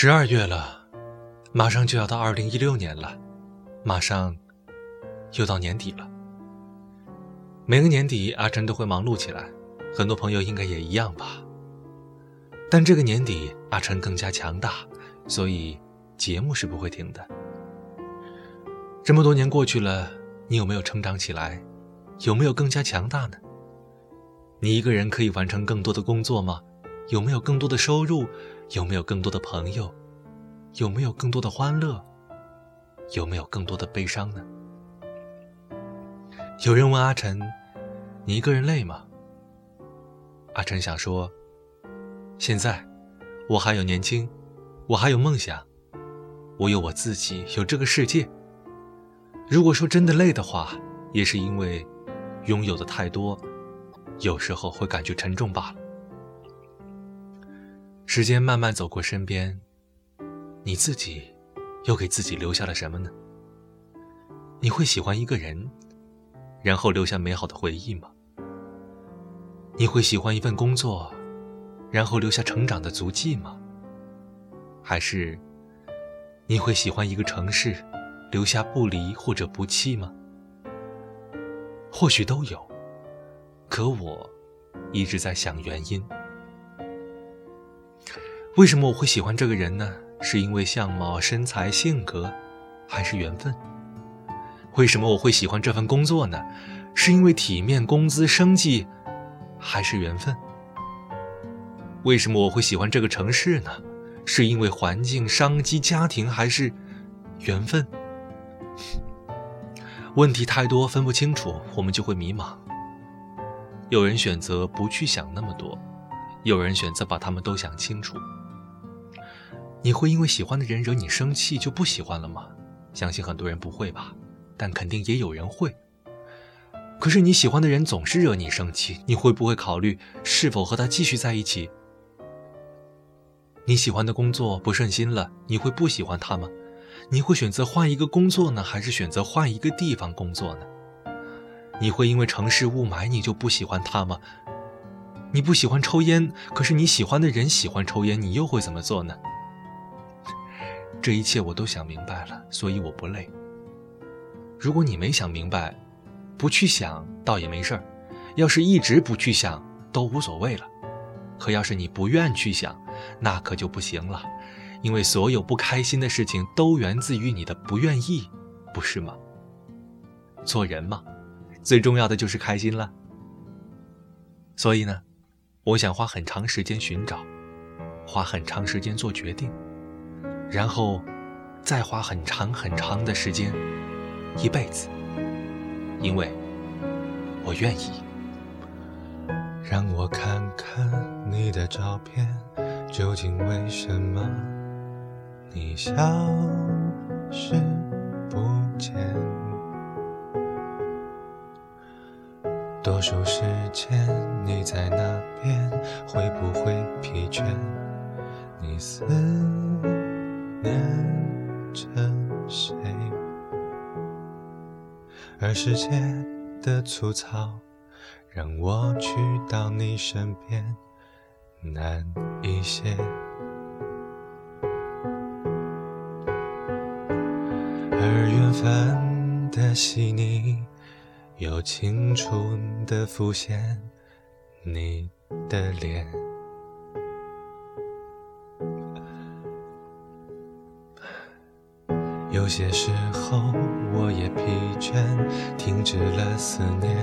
十二月了，马上就要到二零一六年了，马上又到年底了。每个年底，阿晨都会忙碌起来，很多朋友应该也一样吧。但这个年底，阿晨更加强大，所以节目是不会停的。这么多年过去了，你有没有成长起来？有没有更加强大呢？你一个人可以完成更多的工作吗？有没有更多的收入？有没有更多的朋友？有没有更多的欢乐？有没有更多的悲伤呢？有人问阿晨：“你一个人累吗？”阿晨想说：“现在，我还有年轻，我还有梦想，我有我自己，有这个世界。如果说真的累的话，也是因为拥有的太多，有时候会感觉沉重罢了。”时间慢慢走过身边，你自己又给自己留下了什么呢？你会喜欢一个人，然后留下美好的回忆吗？你会喜欢一份工作，然后留下成长的足迹吗？还是你会喜欢一个城市，留下不离或者不弃吗？或许都有，可我一直在想原因。为什么我会喜欢这个人呢？是因为相貌、身材、性格，还是缘分？为什么我会喜欢这份工作呢？是因为体面、工资、生计，还是缘分？为什么我会喜欢这个城市呢？是因为环境、商机、家庭，还是缘分？问题太多，分不清楚，我们就会迷茫。有人选择不去想那么多，有人选择把他们都想清楚。你会因为喜欢的人惹你生气就不喜欢了吗？相信很多人不会吧，但肯定也有人会。可是你喜欢的人总是惹你生气，你会不会考虑是否和他继续在一起？你喜欢的工作不顺心了，你会不喜欢他吗？你会选择换一个工作呢，还是选择换一个地方工作呢？你会因为城市雾霾你就不喜欢他吗？你不喜欢抽烟，可是你喜欢的人喜欢抽烟，你又会怎么做呢？这一切我都想明白了，所以我不累。如果你没想明白，不去想倒也没事儿；要是一直不去想，都无所谓了。可要是你不愿去想，那可就不行了，因为所有不开心的事情都源自于你的不愿意，不是吗？做人嘛，最重要的就是开心了。所以呢，我想花很长时间寻找，花很长时间做决定。然后，再花很长很长的时间，一辈子，因为我愿意。让我看看你的照片，究竟为什么你消失不见？多数时间你在那边，会不会疲倦？你思。念着谁？而世界的粗糙，让我去到你身边难一些。而缘分的细腻，又清楚的浮现你的脸。有些时候我也疲倦，停止了思念，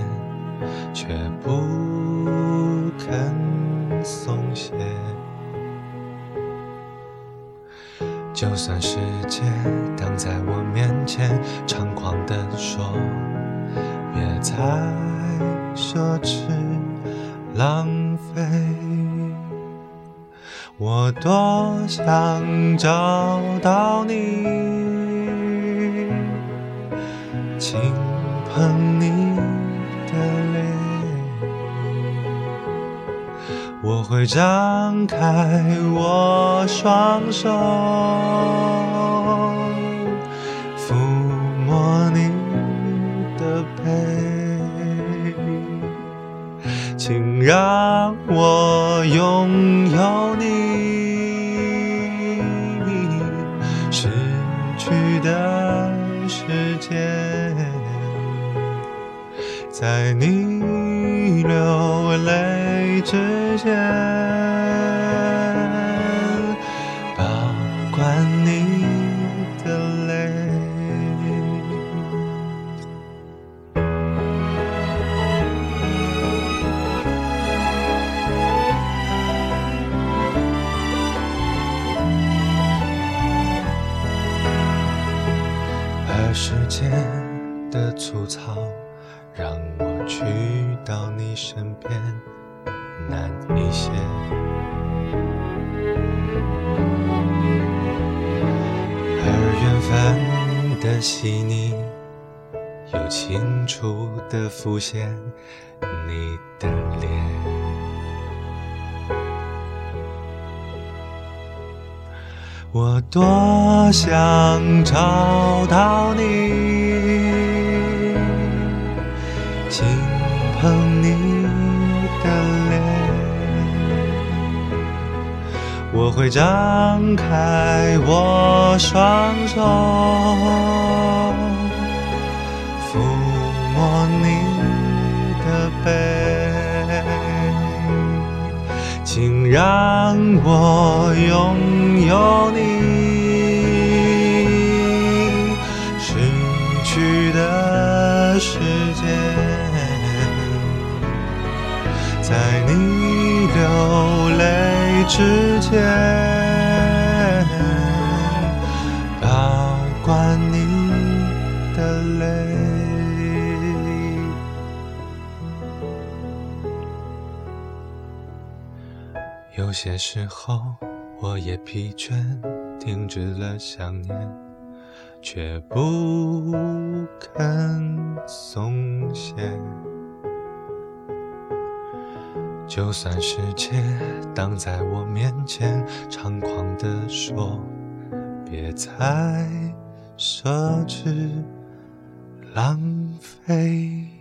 却不肯松懈。就算世界挡在我面前，猖狂地说别再奢侈浪费，我多想找到你。碰你的脸，我会张开我双手，抚摸你的背，请让我拥有你。在你流泪之前，让我去到你身边难一些。而缘分的细腻，又清楚地浮现你的脸。我多想找到你，碰你的脸，我会张开我双手，抚摸你的背，请让我拥有你失去的时间，在你流泪之前，保管你的泪。有些时候，我也疲倦，停止了想念，却不肯就算世界挡在我面前，猖狂地说，别再奢侈浪费。